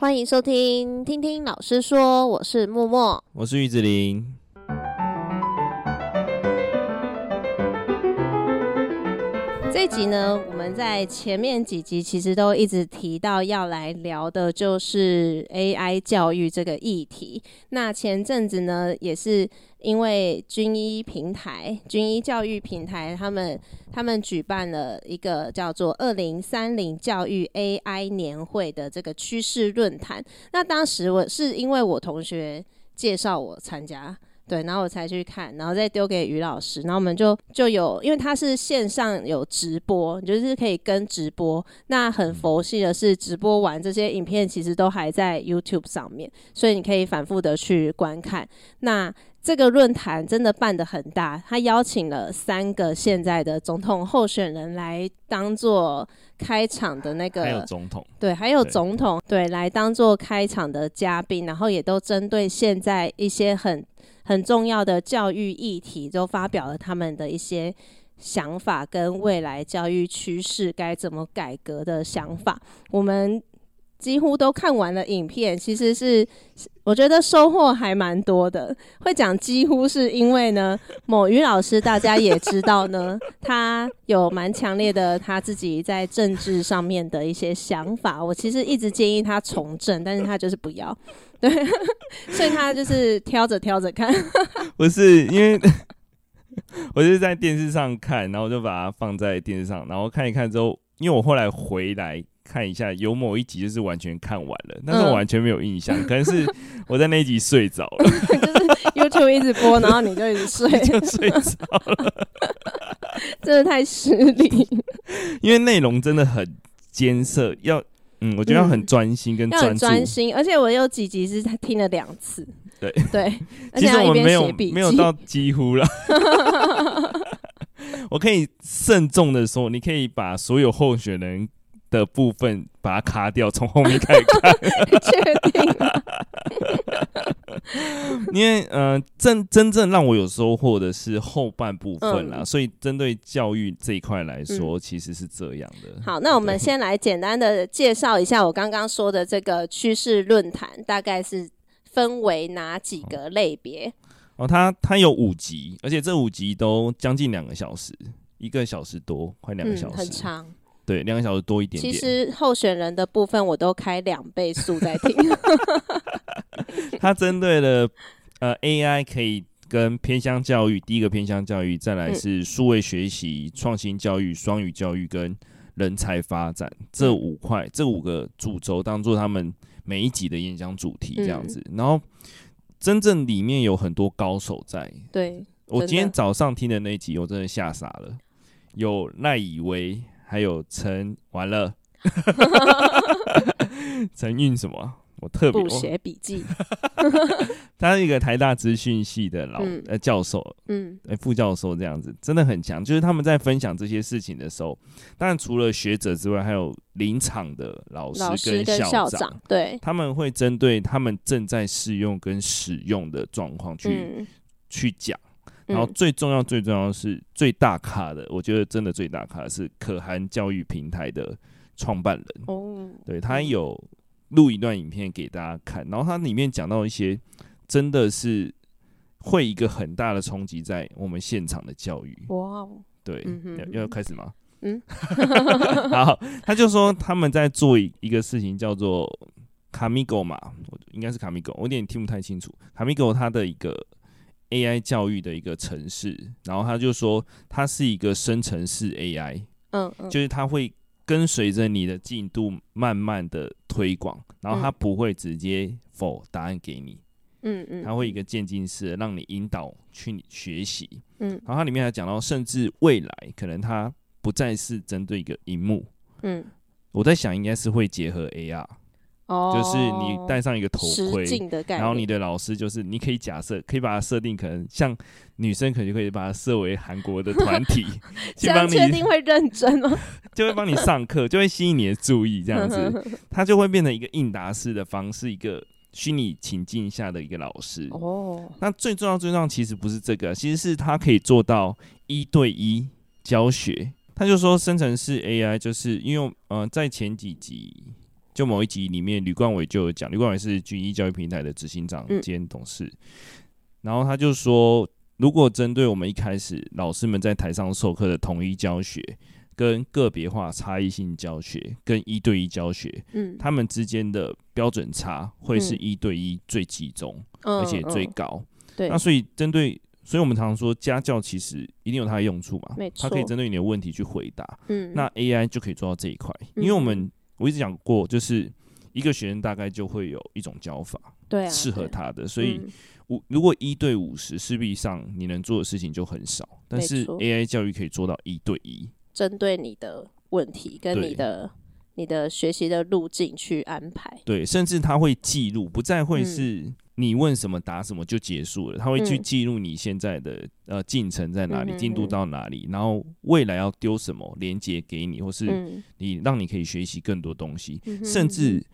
欢迎收听，听听老师说，我是默默，我是玉子玲。这集呢，我们在前面几集其实都一直提到要来聊的，就是 AI 教育这个议题。那前阵子呢，也是因为军医平台、军医教育平台，他们他们举办了一个叫做“二零三零教育 AI 年会”的这个趋势论坛。那当时我是因为我同学介绍我参加。对，然后我才去看，然后再丢给于老师，然后我们就就有，因为它是线上有直播，就是可以跟直播。那很佛系的是，直播完这些影片其实都还在 YouTube 上面，所以你可以反复的去观看。那这个论坛真的办得很大，他邀请了三个现在的总统候选人来当做开场的那个，还有总统，对，还有总统，对，对，来当做开场的嘉宾，然后也都针对现在一些很。很重要的教育议题都发表了他们的一些想法，跟未来教育趋势该怎么改革的想法。我们几乎都看完了影片，其实是我觉得收获还蛮多的。会讲几乎是因为呢，某于老师大家也知道呢，他有蛮强烈的他自己在政治上面的一些想法。我其实一直建议他从政，但是他就是不要。对，所以他就是挑着挑着看，不是因为，我就是在电视上看，然后我就把它放在电视上，然后看一看之后，因为我后来回来看一下，有某一集就是完全看完了，但是我完全没有印象，嗯、可能是我在那一集睡着了，就 是 YouTube 一直播，然后你就一直睡，就睡着了，真的太失礼，因为内容真的很艰涩，要。嗯，我觉得要很专心跟专注，嗯、要专心，而且我有几集是听了两次。对对，其实我们没有没有到几乎了。我可以慎重的说，你可以把所有候选人的部分把它卡掉，从后面开始看。确定。因为呃，真真正让我有收获的是后半部分啦，嗯、所以针对教育这一块来说，嗯、其实是这样的。好，那我们先来简单的介绍一下我刚刚说的这个趋势论坛，大概是分为哪几个类别？哦，它它有五集，而且这五集都将近两个小时，一个小时多，快两个小时，嗯，很长。对，两个小时多一点点。其实候选人的部分我都开两倍速在听。他针对了呃 AI 可以跟偏向教育，第一个偏向教育，再来是数位学习、创新教育、双语教育跟人才发展这五块，这五个主轴当做他们每一集的演讲主题这样子。然后真正里面有很多高手在。对，我今天早上听的那一集，我真的吓傻了。有赖以为。还有陈完了，陈运什么？我特别写笔记。他是一个台大资讯系的老、嗯、呃教授，嗯，副教授这样子，真的很强。就是他们在分享这些事情的时候，当然除了学者之外，还有临场的老师跟校长，对，他们会针对他们正在试用跟使用的状况去、嗯、去讲。然后最重要、最重要的是最大咖的，我觉得真的最大咖的是可汗教育平台的创办人。哦，对，他有录一段影片给大家看，然后他里面讲到一些真的是会一个很大的冲击在我们现场的教育。哇，对，要要开始吗？嗯，好，他就说他们在做一个事情叫做卡米狗嘛，应该是卡米狗，我有点听不太清楚。卡米狗它的一个。AI 教育的一个城市，然后他就说，它是一个生成式 AI，嗯，嗯，就是它会跟随着你的进度慢慢的推广，然后它不会直接否答案给你，嗯嗯，它会一个渐进式的让你引导去学习，嗯，然后它里面还讲到，甚至未来可能它不再是针对一个荧幕，嗯，我在想应该是会结合 AR。Oh, 就是你戴上一个头盔，然后你的老师就是你可以假设可以把它设定，可能像女生可能就可以把它设为韩国的团体，这样确定会认真吗？就会帮你上课，就会吸引你的注意，这样子，它就会变成一个应答式的方式，一个虚拟情境下的一个老师。哦，oh. 那最重要最重要其实不是这个，其实是他可以做到一对一教学。他就说生成式 AI 就是因为呃在前几集。就某一集里面，吕冠伟就有讲，吕冠伟是军医教育平台的执行长兼董事，嗯、然后他就说，如果针对我们一开始老师们在台上授课的统一教学，跟个别化差异性教学，跟一对一教学，嗯，他们之间的标准差会是一对一最集中，嗯、而且最高。对，那所以针对，所以我们常常说家教其实一定有它的用处嘛，它可以针对你的问题去回答。嗯，那 AI 就可以做到这一块，因为我们我一直讲过，就是一个学生大概就会有一种教法，对、啊，适合他的，所以。嗯五如果一对五十，势必上你能做的事情就很少。但是 AI 教育可以做到一对一，针对你的问题跟你的你的学习的路径去安排。对，甚至他会记录，不再会是你问什么答什么就结束了。他、嗯、会去记录你现在的呃进程在哪里，进、嗯、度到哪里，然后未来要丢什么连接给你，或是你让你可以学习更多东西，嗯、甚至。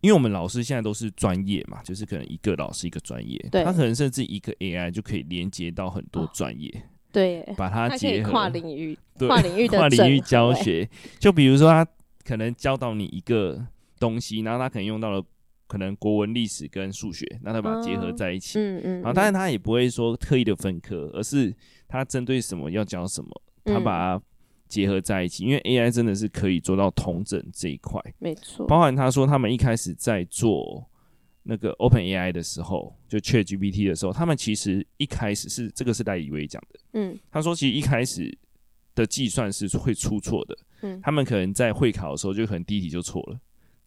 因为我们老师现在都是专业嘛，就是可能一个老师一个专业，对他可能甚至一个 AI 就可以连接到很多专业，哦、对，把它结合跨领域，对跨领域的跨领域教学。就比如说，他可能教到你一个东西，然后他可能用到了可能国文、历史跟数学，那他把它结合在一起，嗯嗯，然后当然他也不会说特意的分科，而是他针对什么要教什么，他把它。结合在一起，因为 AI 真的是可以做到同整这一块，没错。包含他说他们一开始在做那个 OpenAI 的时候，就 ChatGPT 的时候，他们其实一开始是这个是赖以为讲的，嗯，他说其实一开始的计算是会出错的，嗯，他们可能在会考的时候就可能第一题就错了，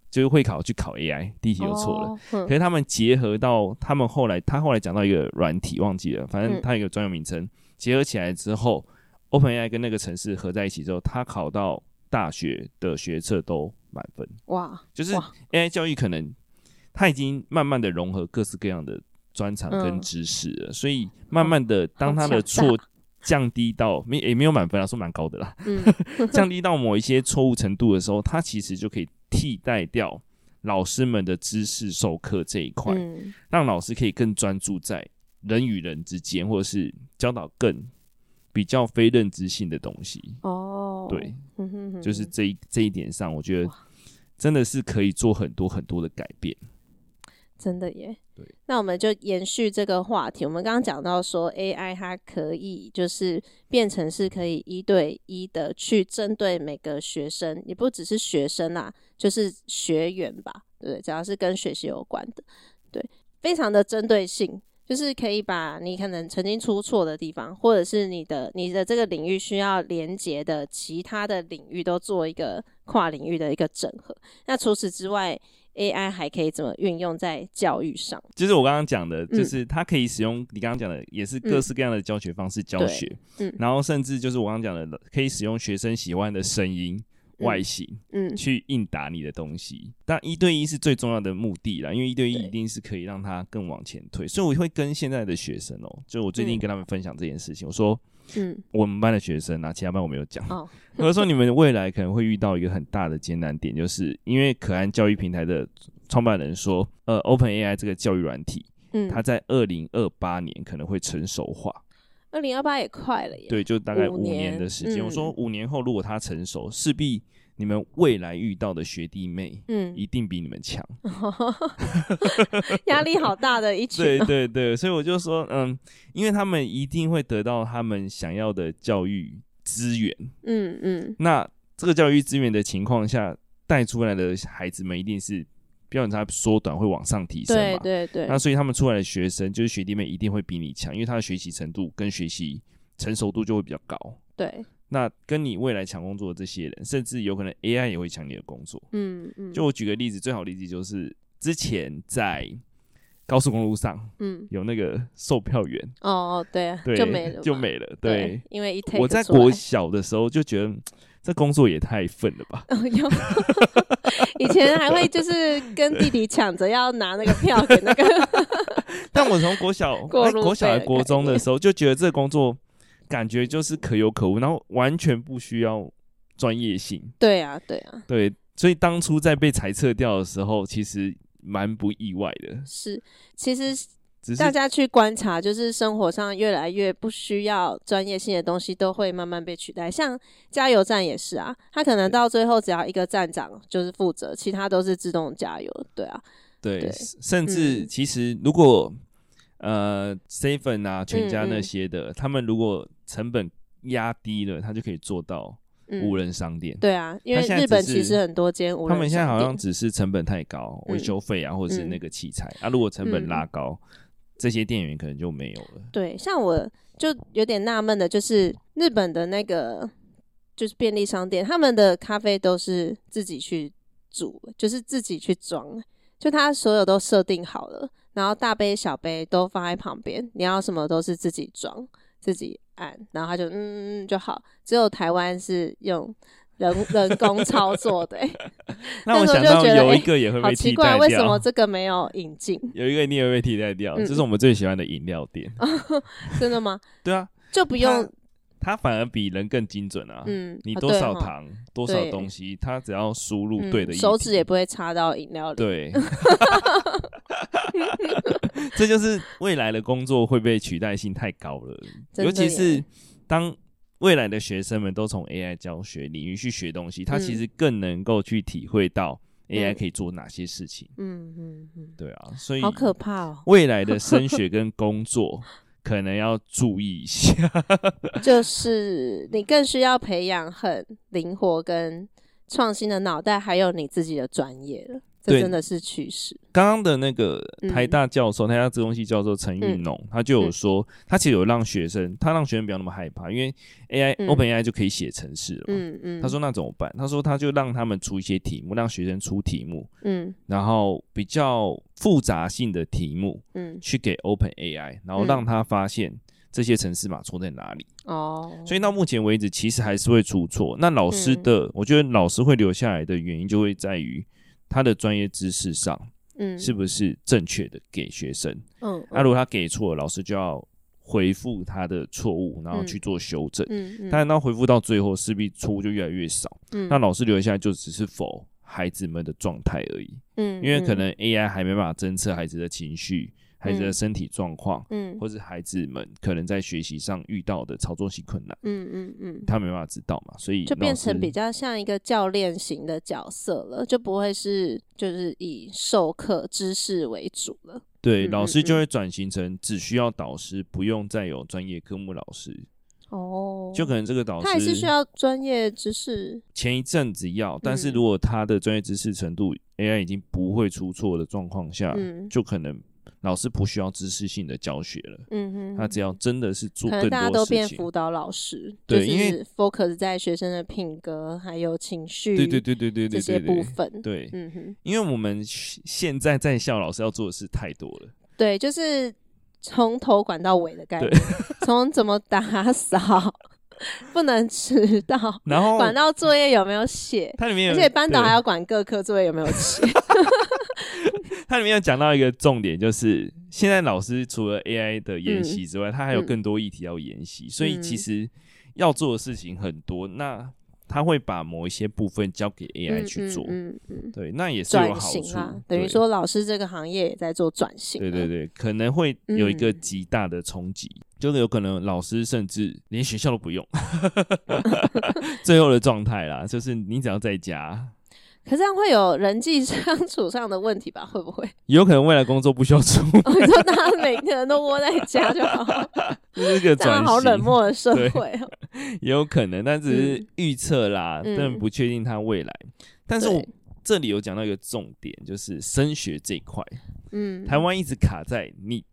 就是会考去考 AI 第一题就错了，哦嗯、可是他们结合到他们后来，他后来讲到一个软体忘记了，反正他有一个专有名称，嗯、结合起来之后。OpenAI 跟那个城市合在一起之后，他考到大学的学测都满分。哇！就是 AI 教育可能他已经慢慢的融合各式各样的专长跟知识了，嗯、所以慢慢的当他的错降低到没也没有满分啊，说蛮高的啦。嗯、降低到某一些错误程度的时候，它其实就可以替代掉老师们的知识授课这一块，嗯、让老师可以更专注在人与人之间，或者是教导更。比较非认知性的东西。哦，对，就是这一这一点上，我觉得真的是可以做很多很多的改变，真的耶。对，那我们就延续这个话题，我们刚刚讲到说 AI 它可以就是变成是可以一对一的去针对每个学生，也不只是学生啦，就是学员吧，对，只要是跟学习有关的，对，非常的针对性。就是可以把你可能曾经出错的地方，或者是你的你的这个领域需要连接的其他的领域，都做一个跨领域的一个整合。那除此之外，AI 还可以怎么运用在教育上？就是我刚刚讲的，就是它可以使用你刚刚讲的，也是各式各样的教学方式教学，嗯，然后甚至就是我刚刚讲的，可以使用学生喜欢的声音。外形，嗯，去应答你的东西，但一对一是最重要的目的啦，因为一对一一定是可以让他更往前推，所以我会跟现在的学生哦、喔，就我最近跟他们分享这件事情，我说，嗯，我们班的学生啊，其他班我没有讲，哦，我说你们未来可能会遇到一个很大的艰难点，就是因为可安教育平台的创办人说，呃，OpenAI 这个教育软体，嗯，它在二零二八年可能会成熟化。二零二八也快了耶，对，就大概五年的时间。嗯、我说五年后如果它成熟，势必你们未来遇到的学弟妹，嗯，一定比你们强。压力好大的一群。对对对，所以我就说，嗯，因为他们一定会得到他们想要的教育资源。嗯嗯，那这个教育资源的情况下，带出来的孩子们一定是。标准差缩短会往上提升嘛？对对对。那所以他们出来的学生，就是学弟妹，一定会比你强，因为他的学习程度跟学习成熟度就会比较高。对。那跟你未来抢工作的这些人，甚至有可能 AI 也会抢你的工作。嗯嗯。就我举个例子，最好例子就是之前在高速公路上，嗯，有那个售票员。哦哦，对，对，就没了，就没了。对，因为一我在国 小的时候就觉得。这工作也太粪了吧！以前还会就是跟弟弟抢着要拿那个票给那个，但我从国小、国小、国中的时候就觉得这个工作感觉就是可有可无，然后完全不需要专业性。对啊，对啊，对，所以当初在被裁撤掉的时候，其实蛮不意外的。是，其实大家去观察，就是生活上越来越不需要专业性的东西，都会慢慢被取代。像加油站也是啊，他可能到最后只要一个站长就是负责，其他都是自动加油。对啊，对，对甚至其实如果、嗯、呃 seven 啊、全家那些的、嗯嗯，他们如果成本压低了，他就可以做到。无人商店、嗯，对啊，因为日本其实很多间无人商店，他们现在好像只是成本太高，维修费啊，或者是那个器材、嗯、啊，如果成本拉高、嗯，这些店员可能就没有了。对，像我就有点纳闷的，就是日本的那个就是便利商店，他们的咖啡都是自己去煮，就是自己去装，就他所有都设定好了，然后大杯小杯都放在旁边，你要什么都是自己装。自己按，然后他就嗯嗯就好。只有台湾是用人人工 操作的、欸。那我想到有一个也会被替代掉。欸、好奇怪，为什么 这个没有引进？有一个一定会被替代掉，这、嗯、是我们最喜欢的饮料店。真的吗？对啊，就不用。它反而比人更精准啊！嗯，你多少糖、啊、多少东西，它只要输入对的、嗯，手指也不会插到饮料里。对，这就是未来的工作会被取代性太高了，尤其是当未来的学生们都从 AI 教学领域去学东西，他其实更能够去体会到 AI 可以做哪些事情。嗯嗯嗯，对啊，所以好可怕哦！未来的升学跟工作。可能要注意一下，就是你更需要培养很灵活跟创新的脑袋，还有你自己的专业了。这真的是趋势。刚刚的那个台大教授，嗯、台大资工系教授陈玉农，他就有说，他其实有让学生，他让学生不要那么害怕，因为 AI、嗯、OpenAI 就可以写程式了嘛。嗯嗯。他说那怎么办？他说他就让他们出一些题目，让学生出题目。嗯。然后比较复杂性的题目，嗯，去给 OpenAI，然后让他发现这些程式码错在哪里。哦。所以到目前为止，其实还是会出错。那老师的、嗯，我觉得老师会留下来的原因，就会在于。他的专业知识上，嗯，是不是正确的给学生？嗯，那、啊、如果他给错了，老师就要回复他的错误，然后去做修正。嗯嗯，但当回复到最后，势必错误就越来越少。嗯，那老师留下来就只是否孩子们的状态而已。嗯，因为可能 AI 还没办法侦测孩子的情绪。孩子的身体状况，嗯，或是孩子们可能在学习上遇到的操作性困难，嗯嗯嗯，他没办法知道嘛，所以就变成比较像一个教练型的角色了，就不会是就是以授课知识为主了。对，老师就会转型成只需要导师，不用再有专业科目老师。哦，就可能这个导师他也是需要专业知识。前一阵子要，但是如果他的专业知识程度，嗯，AI 已经不会出错的状况下，嗯，就可能。老师不需要知识性的教学了，嗯哼，他只要真的是做更多事情，可能大家都变辅导老师，对，因为 focus 在学生的品格还有情绪，对对对对对对这些部分，对，嗯哼，因为我们现在在校老师要做的事太多了，对，就是从头管到尾的概念，从怎么打扫，不能迟到，然后管到作业有没有写，它里面有，而且班导还要管各科作业有没有写。它里面有讲到一个重点，就是现在老师除了 AI 的研习之外，嗯，他还有更多议题要研习，嗯，所以其实要做的事情很多。那他会把某一些部分交给 AI 去做，嗯嗯，嗯，对，那也是有好处啊。等于说，老师这个行业也在做转型。对对对，可能会有一个极大的冲击，嗯，就是有可能老师甚至连学校都不用，最后的状态啦，就是你只要在家。可是这样会有人际相处上的问题吧？会不会？有可能未来工作不需要出门，你说大家每个人都窝在家就好，这是个转型。好冷漠的社会哦。也有可能，但只是预测啦，嗯、但不确定他未来。嗯、但是我这里有讲到一个重点，就是升学这一块。嗯，台湾一直卡在你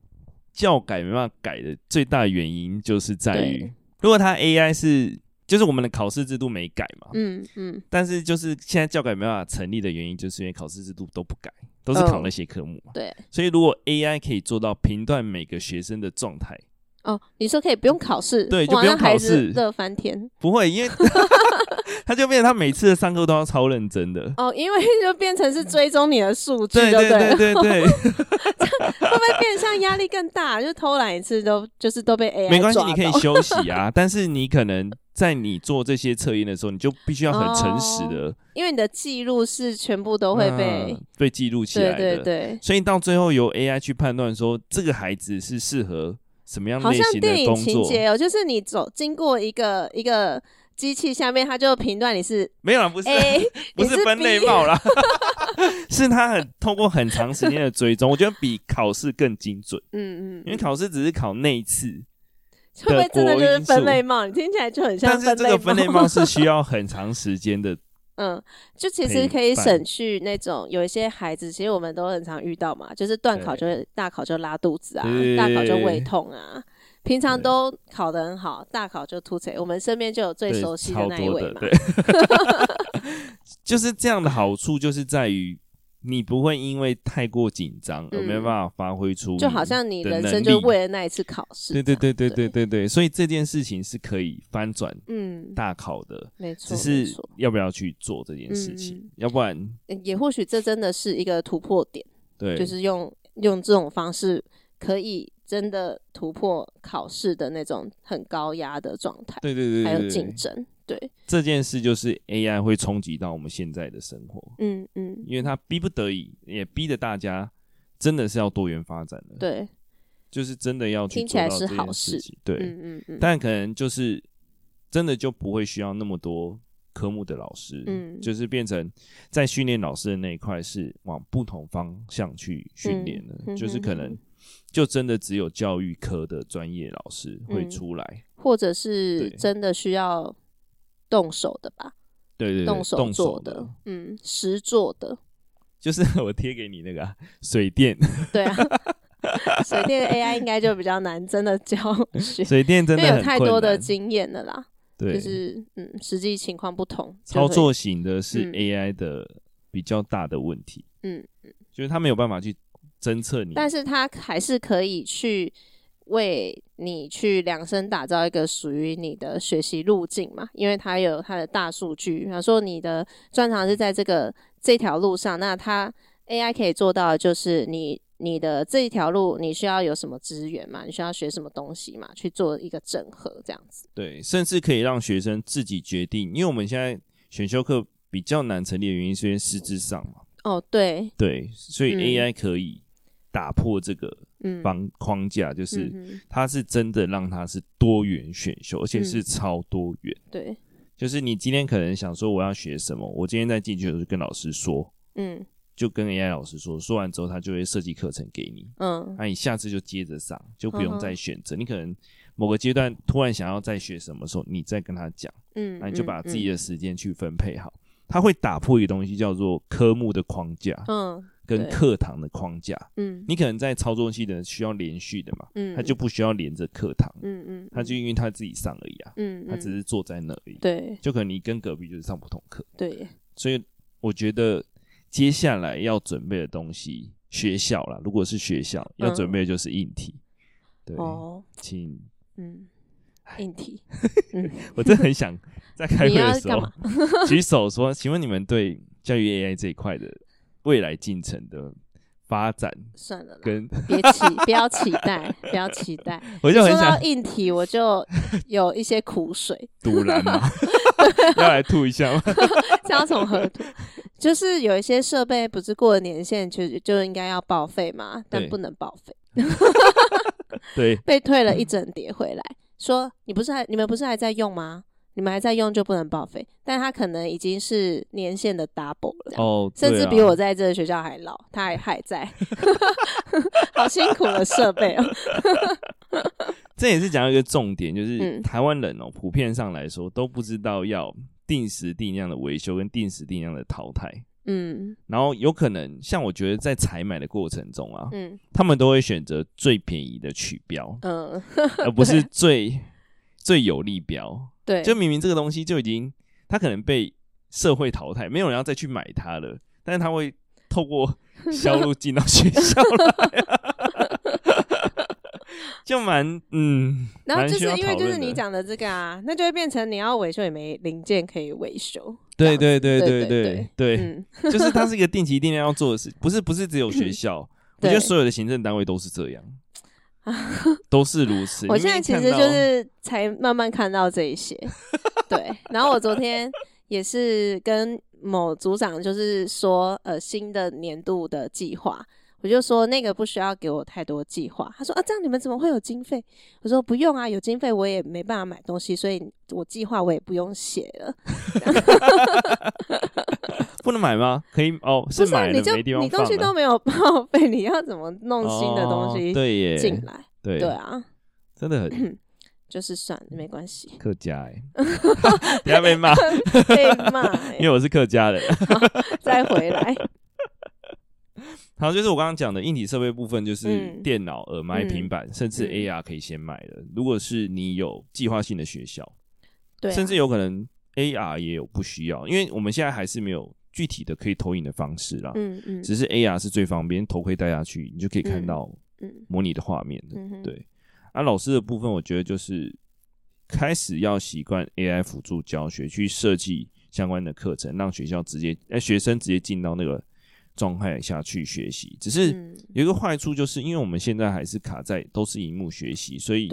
教改没办法改的最大原因，就是在于如果他 AI 是。就是我们的考试制度没改嘛，嗯嗯，但是就是现在教改没办法成立的原因，就是因为考试制度都不改，都是考那些科目嘛，哦，对。所以如果 AI 可以做到评断每个学生的状态，哦，你说可以不用考试，对，就不用考试，乐翻天。不会，因为 他就变成他每次的上课都要超认真的。哦，因为就变成是追踪你的数据，对对对对对。会不会变相压力更大？就偷懒一次都就是都被 AI 没关系，你可以休息啊，但是你可能。在你做这些测验的时候，你就必须要很诚实的，哦、因为你的记录是全部都会被、啊、被记录起来的，对对对，所以到最后由 AI 去判断说这个孩子是适合什么样类型的工作。好像电影情节哦，就是你走经过一个一个机器下面，它就评断你是没有啦，不是 A, 不是分类帽啦，是他很通过很长时间的追踪，我觉得比考试更精准。嗯嗯，因为考试只是考那一次。会不会真的就是分类帽？你听起来就很像分类帽。但是这个分类帽是需要很长时间的。嗯，就其实可以省去那种有一些孩子，其实我们都很常遇到嘛，就是段考就会大考就拉肚子啊，大考就胃痛啊，平常都考得很好，大考就凸槌。我们身边就有最熟悉的那一位嘛。就是这样的好处，就是在于。你不会因为太过紧张而没办法发挥出，就好像你人生就为了那一次考试。对对对对对对对，所以这件事情是可以翻转嗯大考的，没错。只是要不要去做这件事情，要不然也或许这真的是一个突破点。对，就是用用这种方式可以真的突破考试的那种很高压的状态。对对对，还有竞争。对这件事，就是 AI 会冲击到我们现在的生活。嗯嗯，因为它逼不得已，也逼得大家真的是要多元发展的。对，就是真的要去做到这件事情。听起来是好事。对，嗯嗯嗯。但可能就是真的就不会需要那么多科目的老师。嗯，就是变成在训练老师的那一块是往不同方向去训练的。嗯，就是可能就真的只有教育科的专业老师会出来，嗯，或者是真的需要。动手的吧，对对对，动手做的，嗯，实做的，就是 我贴给你那个水电，对啊，水电 AI 应该就比较难，真的教学，水电真的有太多的经验了啦，对，就是嗯，实际情况不同，操作型的是 AI 的比较大的问题，嗯嗯，就是他没有办法去侦测你，但是他还是可以去。为你去量身打造一个属于你的学习路径嘛，因为它有它的大数据。比方说你的专长是在这个这条路上，那它 AI 可以做到的就是你你的这一条路你需要有什么资源嘛，你需要学什么东西嘛，去做一个整合这样子。对，甚至可以让学生自己决定，因为我们现在选修课比较难成立的原因是因为师资上嘛。哦，对，对，所以 AI 可以打破这个。方框架就是，它是真的让它是多元选修，而且是超多元。对，就是你今天可能想说我要学什么，我今天在进去的时候就跟老师说，嗯，就跟 AI 老师说，说完之后他就会设计课程给你，嗯，那你下次就接着上，就不用再选择。你可能某个阶段突然想要再学什么时候，你再跟他讲，嗯，那你就把自己的时间去分配好。他会打破一个东西叫做科目的框架，嗯。跟课堂的框架，嗯，你可能在操作系的需要连续的嘛，嗯，他就不需要连着课堂，嗯嗯，他就因为他自己上而已啊，嗯，他只是坐在那而已，对，就可能你跟隔壁就是上不同课，对，所以我觉得接下来要准备的东西，学校啦，如果是学校要准备的就是硬体，对，哦，请，嗯，硬体，我真的很想在开会的时候 举手说，请问你们对教育 AI 这一块的。未来进程的发展，算了，跟别期 不要期待，不要期待。我就很想说到硬体，我就 有一些苦水。堵然吗？要来吐一下吗？这要从何吐？就是有一些设备不是过了年限就就应该要报废嘛，但不能报废。对，被退了一整叠回来，说你不是还你们不是还在用吗？你们还在用就不能报废，但他可能已经是年限的 double 了，哦，甚至比我在这个学校还老，他还还在，好辛苦的设备哦。这也是讲一个重点，就是台湾人哦，普遍上来说都不知道要定时定量的维修跟定时定量的淘汰，嗯，然后有可能像我觉得在采买的过程中啊，嗯，他们都会选择最便宜的取标，嗯，而不是最最有利标。对，就明明这个东西就已经，它可能被社会淘汰，没有人要再去买它了，但是它会透过 销路进到学校来，就蛮嗯。然后就是因为就是你讲的这个啊，那就会变成你要维修也没零件可以维修。对对对对对对，嗯、就是它是一个定期定量要做的事，不是不是只有学校，我觉得所有的行政单位都是这样。都是如此。我现在其实就是才慢慢看到这一些，对，然后我昨天也是跟某组长就是说，呃，新的年度的计划。我就说那个不需要给我太多计划。他说啊，这样你们怎么会有经费？我说不用啊，有经费我也没办法买东西，所以我计划我也不用写了。不能买吗？可以哦，是买了，你就没地方放。你东西都没有报废，你要怎么弄新的东西？对耶，进来，对对啊，真的很，就是算了，没关系。客家哎，不要被骂，被骂，因为我是客家人。再回来。好，就是我刚刚讲的硬体设备部分，就是电脑、耳麦、平板，甚至 AR 可以先买的。如果是你有计划性的学校，对，甚至有可能 AR 也有不需要，因为我们现在还是没有具体的可以投影的方式啦。嗯嗯，只是 AR 是最方便，头盔戴下去，你就可以看到模拟的画面的。对，啊，老师的部分，我觉得就是开始要习惯 AI 辅助教学，去设计相关的课程，让学校直接，哎，学生直接进到那个。状态下去学习，只是有一个坏处，就是因为我们现在还是卡在都是荧幕学习，所以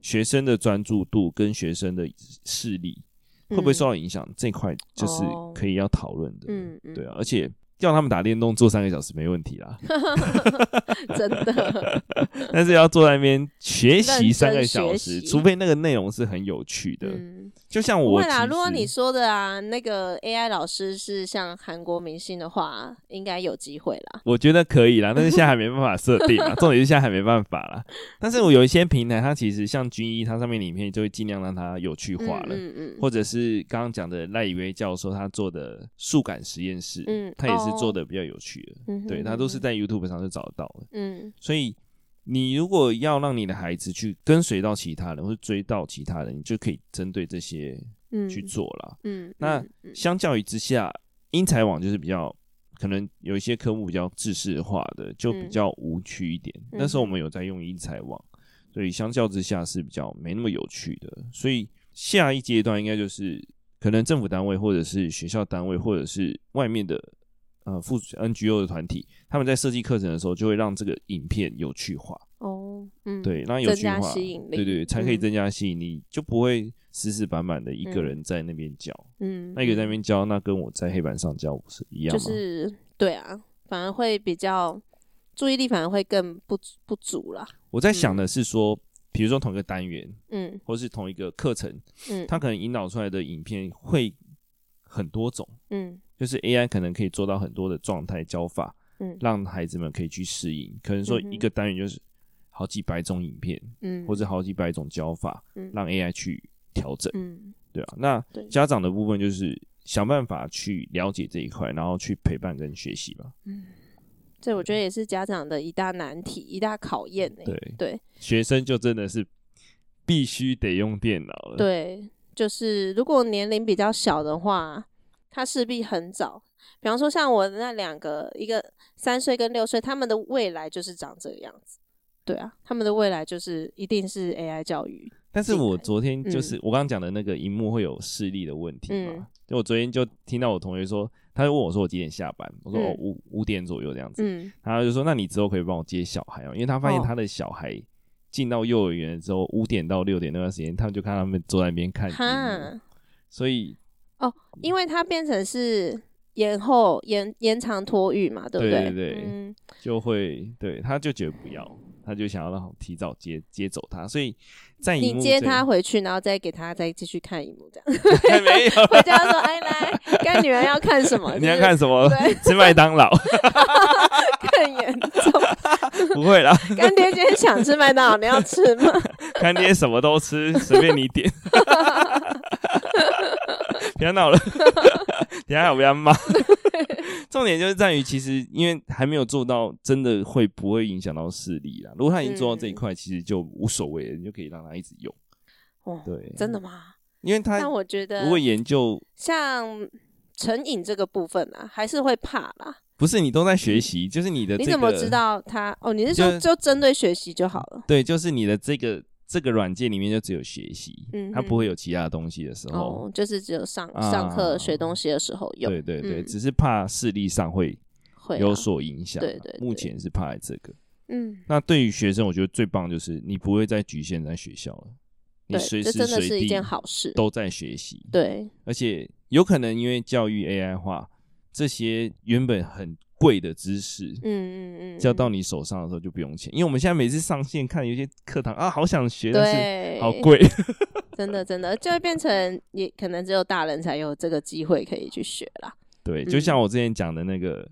学生的专注度跟学生的视力会不会受到影响，这块就是可以要讨论的。嗯，对啊，而且。叫他们打电动坐三个小时没问题啦，真的。但是要坐在那边学习三个小时，除非那个内容是很有趣的。嗯、就像我，会啦。如果你说的啊，那个 AI 老师是像韩国明星的话，应该有机会啦。我觉得可以啦，但是现在还没办法设定啊。重点是现在还没办法啦。但是我有一些平台，它其实像军医，它上面的影片就会尽量让它有趣化了。嗯嗯，嗯。或者是刚刚讲的赖以威教授他做的数感实验室，嗯，他也是。做的比较有趣的，嗯、对，他都是在 YouTube 上就找得到的，嗯，所以你如果要让你的孩子去跟随到其他人或者追到其他人，你就可以针对这些去做了，嗯，那相较于之下，英才网就是比较可能有一些科目比较制式化的，就比较无趣一点。那时候我们有在用英才网，所以相较之下是比较没那么有趣的。所以下一阶段应该就是可能政府单位或者是学校单位或者是外面的。呃，附 NGO 的团体，他们在设计课程的时候，就会让这个影片有趣化。哦，嗯，对，让有趣化，对，对对，才可以增加吸引力，嗯、就不会死死板板的一个人在那边教。嗯，那一个在那边教，那跟我在黑板上教不是一样吗？就是对啊，反而会比较注意力，反而会更不不足啦。我在想的是说，比、嗯、如说同一个单元，嗯，或是同一个课程，嗯，他可能引导出来的影片会很多种，嗯。就是 AI 可能可以做到很多的状态教法，嗯，让孩子们可以去适应。可能说一个单元就是好几百种影片，嗯，或者好几百种教法，嗯，让 AI 去调整，嗯，对啊。那家长的部分就是想办法去了解这一块，然后去陪伴跟学习吧。嗯，这我觉得也是家长的一大难题，一大考验欸。对对，学生就真的是必须得用电脑了。对，就是如果年龄比较小的话。他势必很早，比方说像我那两个，一个三岁跟六岁，他们的未来就是长这个样子。对啊，他们的未来就是一定是 AI 教育。但是我昨天就是、嗯、我刚刚讲的那个荧幕会有视力的问题嘛？嗯、就我昨天就听到我同学说，他就问我说我几点下班？我说我五五点左右这样子。嗯，然后就说那你之后可以帮我接小孩哦，因为他发现他的小孩进到幼儿园之后，五点到六点那段时间，他们就看他们坐在那边看哈，所以。哦，因为它变成是延后延延长托育嘛，对不对？对对对，嗯，就会对，他就觉得不要，他就想要让提早接接走他，所以在你接他回去，然后再给他再继续看一幕这样。还 没有 回家说，哎来，干女儿要看什么？你要看什么？吃麦当劳。更严重？不会啦，干爹今天想吃麦当劳，你要吃吗？干爹什么都吃，随便你点。别闹了，等下我不要骂？重点就是在于，其实因为还没有做到，真的会不会影响到视力啦？如果他已经做到这一块，其实就无所谓了，你就可以让他一直用。哦，对，真的吗？因为他，但我觉得，如果研究像成瘾这个部分啊，还是会怕啦。不是，你都在学习，就是你的，你怎么知道他？哦，你是说就针对学习就好了？对，就是你的这个。这个软件里面就只有学习，嗯，它不会有其他东西的时候，哦，就是只有上上课学东西的时候用。对对对，只是怕视力上会会有所影响。对对，目前是怕这个。嗯，那对于学生，我觉得最棒就是你不会再局限在学校了。你随时随地好事，都在学习。对，而且有可能因为教育 AI 化，这些原本很贵的知识，嗯嗯嗯，交到你手上的时候就不用钱。因为我们现在每次上线看有些课堂啊，好想学，但是好贵。真的真的就会变成，也可能只有大人才有这个机会可以去学啦。对，就像我之前讲的那个。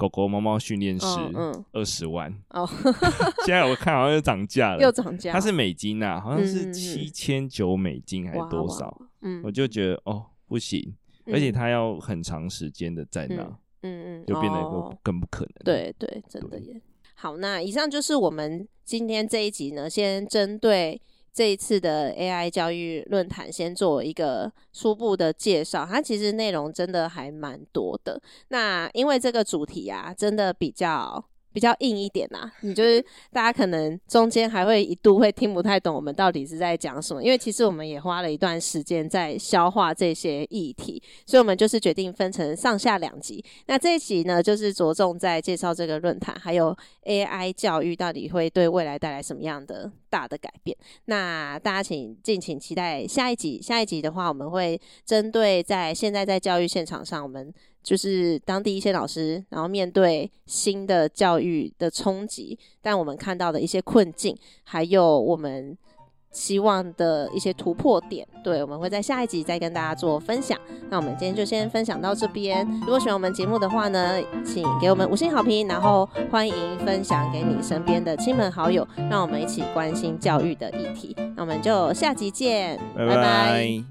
狗狗、猫猫训练师，嗯，二十万哦。现在我看好像又涨价了，又涨价。它是美金呐，好像是七千九美金还是多少？嗯，我就觉得哦，不行，而且他要很长时间的在那，嗯嗯，就变得更更不可能。对对，真的耶。好，那以上就是我们今天这一集呢，先针对。这一次的 AI 教育论坛，先做一个初步的介绍。它其实内容真的还蛮多的。那因为这个主题啊，真的比较。比较硬一点呐、你就是大家可能中间还会一度会听不太懂我们到底是在讲什么，因为其实我们也花了一段时间在消化这些议题，所以我们就是决定分成上下两集。那这一集呢，就是着重在介绍这个论坛，还有 AI 教育到底会对未来带来什么样的大的改变。那大家请敬请期待下一集。下一集的话，我们会针对在现在在教育现场上，我们。就是当地一些老师，然后面对新的教育的冲击，但我们看到的一些困境，还有我们希望的一些突破点，对，我们会在下一集再跟大家做分享。那我们今天就先分享到这边。如果喜欢我们节目的话呢，请给我们五星好评，然后欢迎分享给你身边的亲朋好友，让我们一起关心教育的议题。那我们就下集见，拜拜。拜拜。